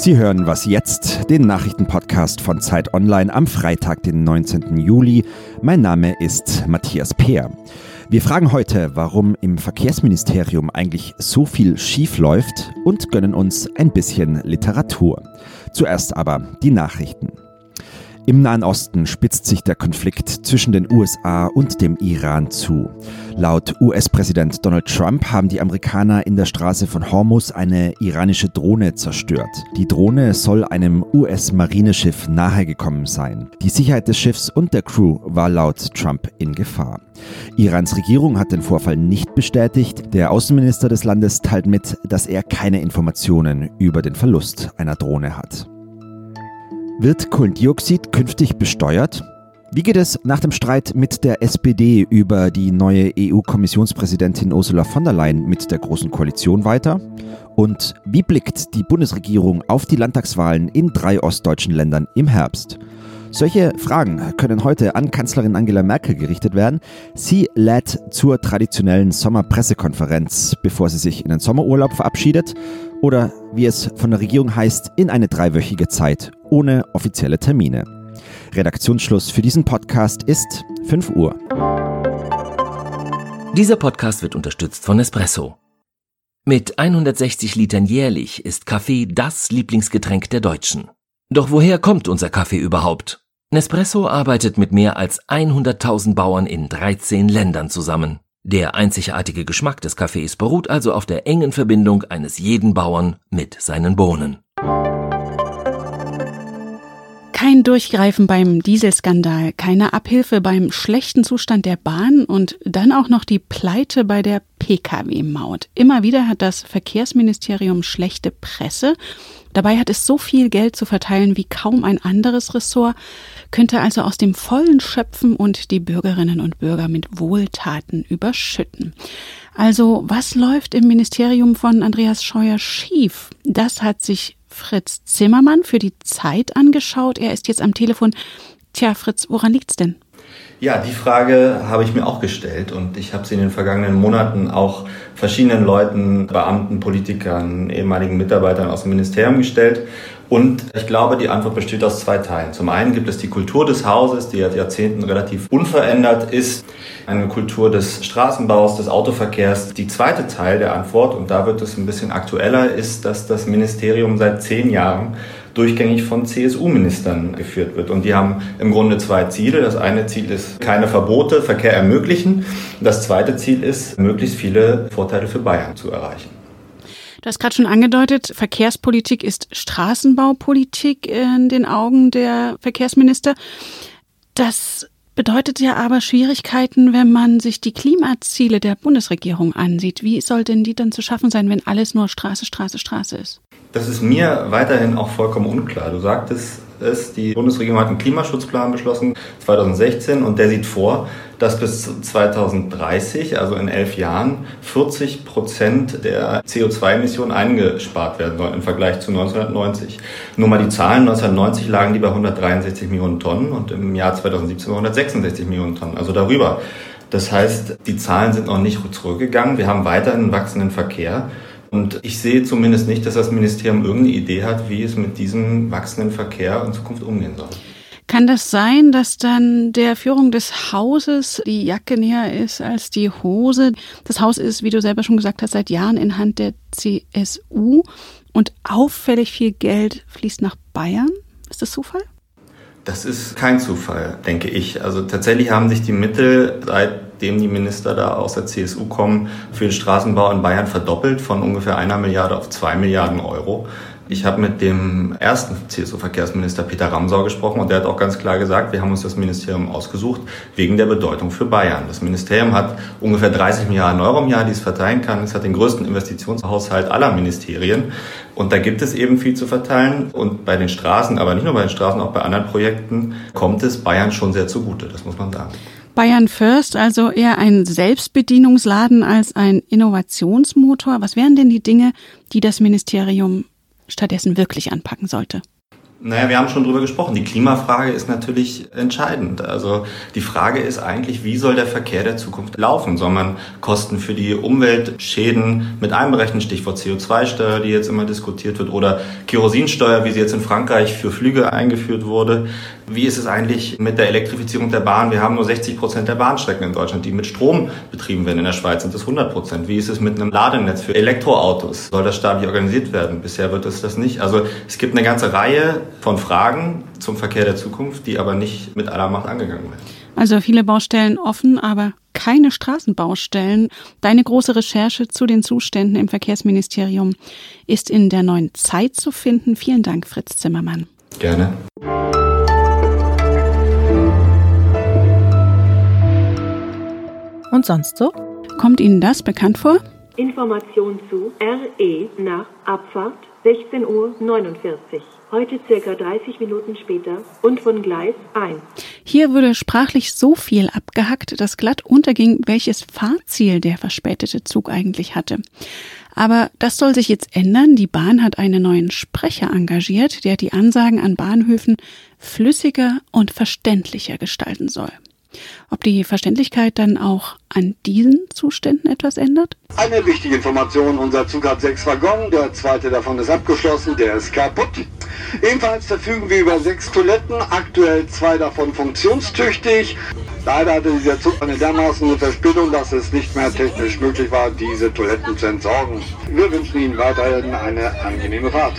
Sie hören was jetzt, den Nachrichtenpodcast von Zeit Online am Freitag, den 19. Juli. Mein Name ist Matthias Peer. Wir fragen heute, warum im Verkehrsministerium eigentlich so viel schief läuft und gönnen uns ein bisschen Literatur. Zuerst aber die Nachrichten. Im Nahen Osten spitzt sich der Konflikt zwischen den USA und dem Iran zu. Laut US-Präsident Donald Trump haben die Amerikaner in der Straße von Hormuz eine iranische Drohne zerstört. Die Drohne soll einem US-Marineschiff nahegekommen sein. Die Sicherheit des Schiffs und der Crew war laut Trump in Gefahr. Irans Regierung hat den Vorfall nicht bestätigt. Der Außenminister des Landes teilt mit, dass er keine Informationen über den Verlust einer Drohne hat. Wird Kohlendioxid künftig besteuert? Wie geht es nach dem Streit mit der SPD über die neue EU-Kommissionspräsidentin Ursula von der Leyen mit der Großen Koalition weiter? Und wie blickt die Bundesregierung auf die Landtagswahlen in drei ostdeutschen Ländern im Herbst? Solche Fragen können heute an Kanzlerin Angela Merkel gerichtet werden. Sie lädt zur traditionellen Sommerpressekonferenz, bevor sie sich in den Sommerurlaub verabschiedet oder wie es von der Regierung heißt, in eine dreiwöchige Zeit ohne offizielle Termine. Redaktionsschluss für diesen Podcast ist 5 Uhr. Dieser Podcast wird unterstützt von Espresso. Mit 160 Litern jährlich ist Kaffee das Lieblingsgetränk der Deutschen. Doch woher kommt unser Kaffee überhaupt? Nespresso arbeitet mit mehr als 100.000 Bauern in 13 Ländern zusammen. Der einzigartige Geschmack des Kaffees beruht also auf der engen Verbindung eines jeden Bauern mit seinen Bohnen. Kein Durchgreifen beim Dieselskandal, keine Abhilfe beim schlechten Zustand der Bahn und dann auch noch die Pleite bei der Pkw-Maut. Immer wieder hat das Verkehrsministerium schlechte Presse. Dabei hat es so viel Geld zu verteilen wie kaum ein anderes Ressort, könnte also aus dem Vollen schöpfen und die Bürgerinnen und Bürger mit Wohltaten überschütten. Also was läuft im Ministerium von Andreas Scheuer schief? Das hat sich Fritz Zimmermann für die Zeit angeschaut. Er ist jetzt am Telefon. Tja, Fritz, woran liegt's denn? Ja, die Frage habe ich mir auch gestellt und ich habe sie in den vergangenen Monaten auch verschiedenen Leuten, Beamten, Politikern, ehemaligen Mitarbeitern aus dem Ministerium gestellt. Und ich glaube, die Antwort besteht aus zwei Teilen. Zum einen gibt es die Kultur des Hauses, die seit Jahrzehnten relativ unverändert ist. Eine Kultur des Straßenbaus, des Autoverkehrs. Die zweite Teil der Antwort, und da wird es ein bisschen aktueller, ist, dass das Ministerium seit zehn Jahren durchgängig von CSU-Ministern geführt wird. Und die haben im Grunde zwei Ziele. Das eine Ziel ist, keine Verbote, Verkehr ermöglichen. Das zweite Ziel ist, möglichst viele Vorteile für Bayern zu erreichen. Du hast gerade schon angedeutet, Verkehrspolitik ist Straßenbaupolitik in den Augen der Verkehrsminister. Das bedeutet ja aber Schwierigkeiten, wenn man sich die Klimaziele der Bundesregierung ansieht. Wie soll denn die dann zu schaffen sein, wenn alles nur Straße, Straße, Straße ist? Das ist mir weiterhin auch vollkommen unklar. Du sagtest es, die Bundesregierung hat einen Klimaschutzplan beschlossen 2016 und der sieht vor, dass bis 2030, also in elf Jahren, 40 Prozent der CO2-Emissionen eingespart werden sollen im Vergleich zu 1990. Nur mal die Zahlen, 1990 lagen die bei 163 Millionen Tonnen und im Jahr 2017 bei 166 Millionen Tonnen, also darüber. Das heißt, die Zahlen sind noch nicht zurückgegangen. Wir haben weiterhin einen wachsenden Verkehr. Und ich sehe zumindest nicht, dass das Ministerium irgendeine Idee hat, wie es mit diesem wachsenden Verkehr in Zukunft umgehen soll. Kann das sein, dass dann der Führung des Hauses die Jacke näher ist als die Hose? Das Haus ist, wie du selber schon gesagt hast, seit Jahren in Hand der CSU und auffällig viel Geld fließt nach Bayern. Ist das Zufall? Das ist kein Zufall, denke ich. Also tatsächlich haben sich die Mittel, seitdem die Minister da aus der CSU kommen, für den Straßenbau in Bayern verdoppelt von ungefähr einer Milliarde auf zwei Milliarden Euro. Ich habe mit dem ersten CSU-Verkehrsminister Peter Ramsau gesprochen und der hat auch ganz klar gesagt, wir haben uns das Ministerium ausgesucht wegen der Bedeutung für Bayern. Das Ministerium hat ungefähr 30 Milliarden Euro im Jahr, die es verteilen kann. Es hat den größten Investitionshaushalt aller Ministerien und da gibt es eben viel zu verteilen. Und bei den Straßen, aber nicht nur bei den Straßen, auch bei anderen Projekten kommt es Bayern schon sehr zugute, das muss man sagen. Bayern First, also eher ein Selbstbedienungsladen als ein Innovationsmotor. Was wären denn die Dinge, die das Ministerium stattdessen wirklich anpacken sollte? Naja, wir haben schon drüber gesprochen. Die Klimafrage ist natürlich entscheidend. Also die Frage ist eigentlich, wie soll der Verkehr der Zukunft laufen? Soll man Kosten für die Umweltschäden mit einberechnen, Stichwort CO2-Steuer, die jetzt immer diskutiert wird, oder Kerosinsteuer, wie sie jetzt in Frankreich für Flüge eingeführt wurde? Wie ist es eigentlich mit der Elektrifizierung der Bahn? Wir haben nur 60 Prozent der Bahnstrecken in Deutschland, die mit Strom betrieben werden. In der Schweiz sind es 100 Prozent. Wie ist es mit einem Ladenetz für Elektroautos? Soll das staatlich organisiert werden? Bisher wird es das nicht. Also es gibt eine ganze Reihe von Fragen zum Verkehr der Zukunft, die aber nicht mit aller Macht angegangen werden. Also viele Baustellen offen, aber keine Straßenbaustellen. Deine große Recherche zu den Zuständen im Verkehrsministerium ist in der neuen Zeit zu finden. Vielen Dank, Fritz Zimmermann. Gerne. Und sonst so? Kommt Ihnen das bekannt vor? Information zu RE nach Abfahrt 16.49 Uhr. Heute circa 30 Minuten später und von Gleis 1. Hier wurde sprachlich so viel abgehackt, dass glatt unterging, welches Fahrziel der verspätete Zug eigentlich hatte. Aber das soll sich jetzt ändern. Die Bahn hat einen neuen Sprecher engagiert, der die Ansagen an Bahnhöfen flüssiger und verständlicher gestalten soll. Ob die Verständlichkeit dann auch an diesen Zuständen etwas ändert? Eine wichtige Information, unser Zug hat sechs Waggons, der zweite davon ist abgeschlossen, der ist kaputt. Ebenfalls verfügen wir über sechs Toiletten, aktuell zwei davon funktionstüchtig. Leider hatte dieser Zug eine dermaßen Verspätung, dass es nicht mehr technisch möglich war, diese Toiletten zu entsorgen. Wir wünschen Ihnen weiterhin eine angenehme Fahrt.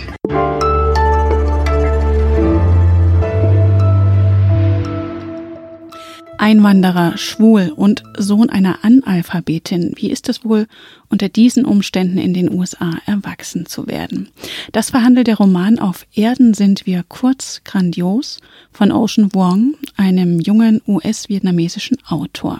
Einwanderer, schwul und Sohn einer Analphabetin. Wie ist es wohl, unter diesen Umständen in den USA erwachsen zu werden? Das verhandelt der Roman Auf Erden sind wir kurz grandios von Ocean Wong, einem jungen US-vietnamesischen Autor.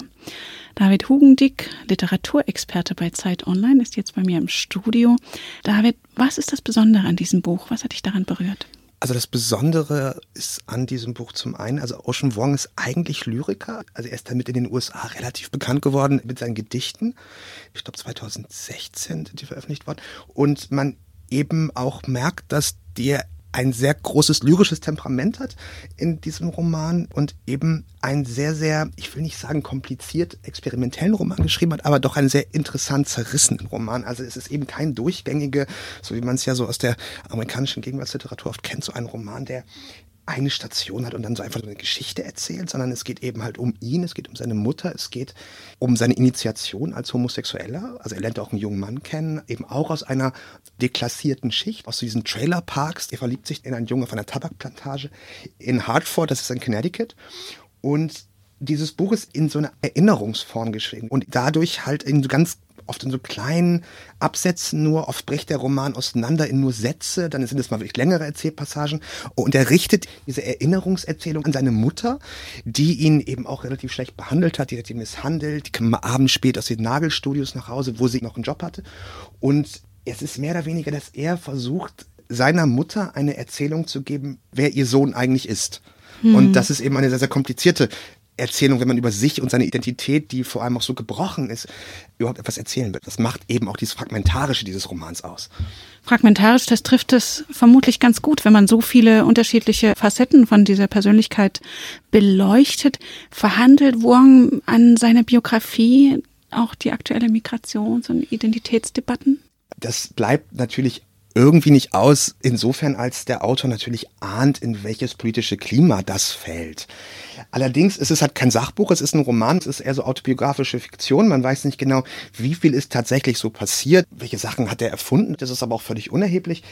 David Hugendick, Literaturexperte bei Zeit Online, ist jetzt bei mir im Studio. David, was ist das Besondere an diesem Buch? Was hat dich daran berührt? Also das Besondere ist an diesem Buch zum einen, also Ocean Wong ist eigentlich Lyriker. Also er ist damit in den USA relativ bekannt geworden mit seinen Gedichten. Ich glaube 2016 sind die veröffentlicht worden. Und man eben auch merkt, dass der ein sehr großes lyrisches Temperament hat in diesem Roman und eben ein sehr, sehr, ich will nicht sagen kompliziert experimentellen Roman geschrieben hat, aber doch einen sehr interessant zerrissenen Roman. Also es ist eben kein durchgängige, so wie man es ja so aus der amerikanischen Gegenwartsliteratur oft kennt, so ein Roman, der eine Station hat und dann so einfach eine Geschichte erzählt, sondern es geht eben halt um ihn, es geht um seine Mutter, es geht um seine Initiation als Homosexueller. Also er lernt auch einen jungen Mann kennen, eben auch aus einer deklassierten Schicht, aus diesen Trailerparks. Er verliebt sich in einen Jungen auf einer Tabakplantage in Hartford, das ist in Connecticut. Und dieses Buch ist in so einer Erinnerungsform geschrieben und dadurch halt in so ganz oft in so kleinen Absätzen nur, oft bricht der Roman auseinander in nur Sätze, dann sind es mal wirklich längere Erzählpassagen und er richtet diese Erinnerungserzählung an seine Mutter, die ihn eben auch relativ schlecht behandelt hat, die hat ihn misshandelt, die kam abends spät aus den Nagelstudios nach Hause, wo sie noch einen Job hatte und es ist mehr oder weniger, dass er versucht, seiner Mutter eine Erzählung zu geben, wer ihr Sohn eigentlich ist. Und hm. das ist eben eine sehr, sehr komplizierte Erzählung, wenn man über sich und seine Identität, die vor allem auch so gebrochen ist, überhaupt etwas erzählen wird. Das macht eben auch dieses Fragmentarische dieses Romans aus. Fragmentarisch, das trifft es vermutlich ganz gut, wenn man so viele unterschiedliche Facetten von dieser Persönlichkeit beleuchtet. Verhandelt Wong an seiner Biografie auch die aktuelle Migrations- und Identitätsdebatten? Das bleibt natürlich irgendwie nicht aus, insofern als der Autor natürlich ahnt, in welches politische Klima das fällt. Allerdings ist es halt kein Sachbuch, es ist ein Roman, es ist eher so autobiografische Fiktion. Man weiß nicht genau, wie viel ist tatsächlich so passiert, welche Sachen hat er erfunden. Das ist aber auch völlig unerheblich.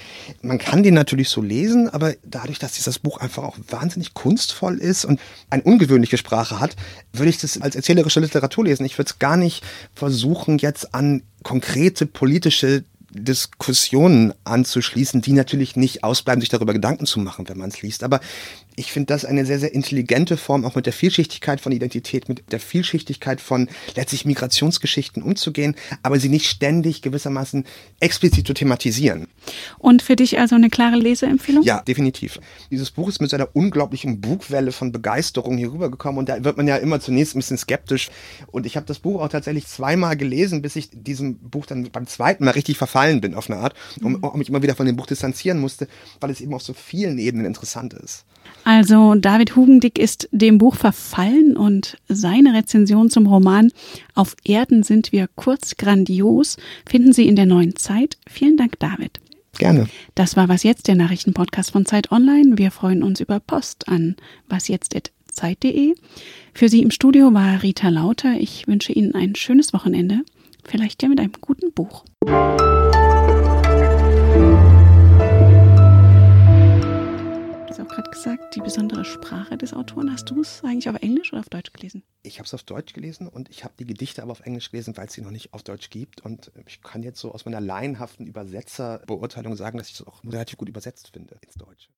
Man kann den natürlich so lesen, aber dadurch, dass dieses Buch einfach auch wahnsinnig kunstvoll ist und eine ungewöhnliche Sprache hat, würde ich das als erzählerische Literatur lesen. Ich würde es gar nicht versuchen, jetzt an konkrete politische Diskussionen anzuschließen, die natürlich nicht ausbleiben, sich darüber Gedanken zu machen, wenn man es liest. Aber ich finde das eine sehr, sehr intelligente Form, auch mit der Vielschichtigkeit von Identität, mit der Vielschichtigkeit von letztlich Migrationsgeschichten umzugehen, aber sie nicht ständig gewissermaßen explizit zu thematisieren. Und für dich also eine klare Leseempfehlung? Ja, definitiv. Dieses Buch ist mit seiner unglaublichen Bugwelle von Begeisterung hier rübergekommen und da wird man ja immer zunächst ein bisschen skeptisch. Und ich habe das Buch auch tatsächlich zweimal gelesen, bis ich diesem Buch dann beim zweiten Mal richtig verfasst verfallen bin auf eine Art und, und mich immer wieder von dem Buch distanzieren musste, weil es eben auf so vielen Ebenen interessant ist. Also David Hugendick ist dem Buch verfallen und seine Rezension zum Roman Auf Erden sind wir kurz grandios finden Sie in der neuen Zeit. Vielen Dank, David. Gerne. Das war Was Jetzt, der Nachrichtenpodcast von Zeit Online. Wir freuen uns über Post an wasjetzt.zeit.de. Für Sie im Studio war Rita Lauter. Ich wünsche Ihnen ein schönes Wochenende. Vielleicht ja mit einem guten Buch. Gerade gesagt, die besondere Sprache des Autoren. Hast du es eigentlich auf Englisch oder auf Deutsch gelesen? Ich habe es auf Deutsch gelesen und ich habe die Gedichte aber auf Englisch gelesen, weil es sie noch nicht auf Deutsch gibt. Und ich kann jetzt so aus meiner laienhaften Übersetzerbeurteilung sagen, dass ich es auch relativ gut übersetzt finde ins Deutsche.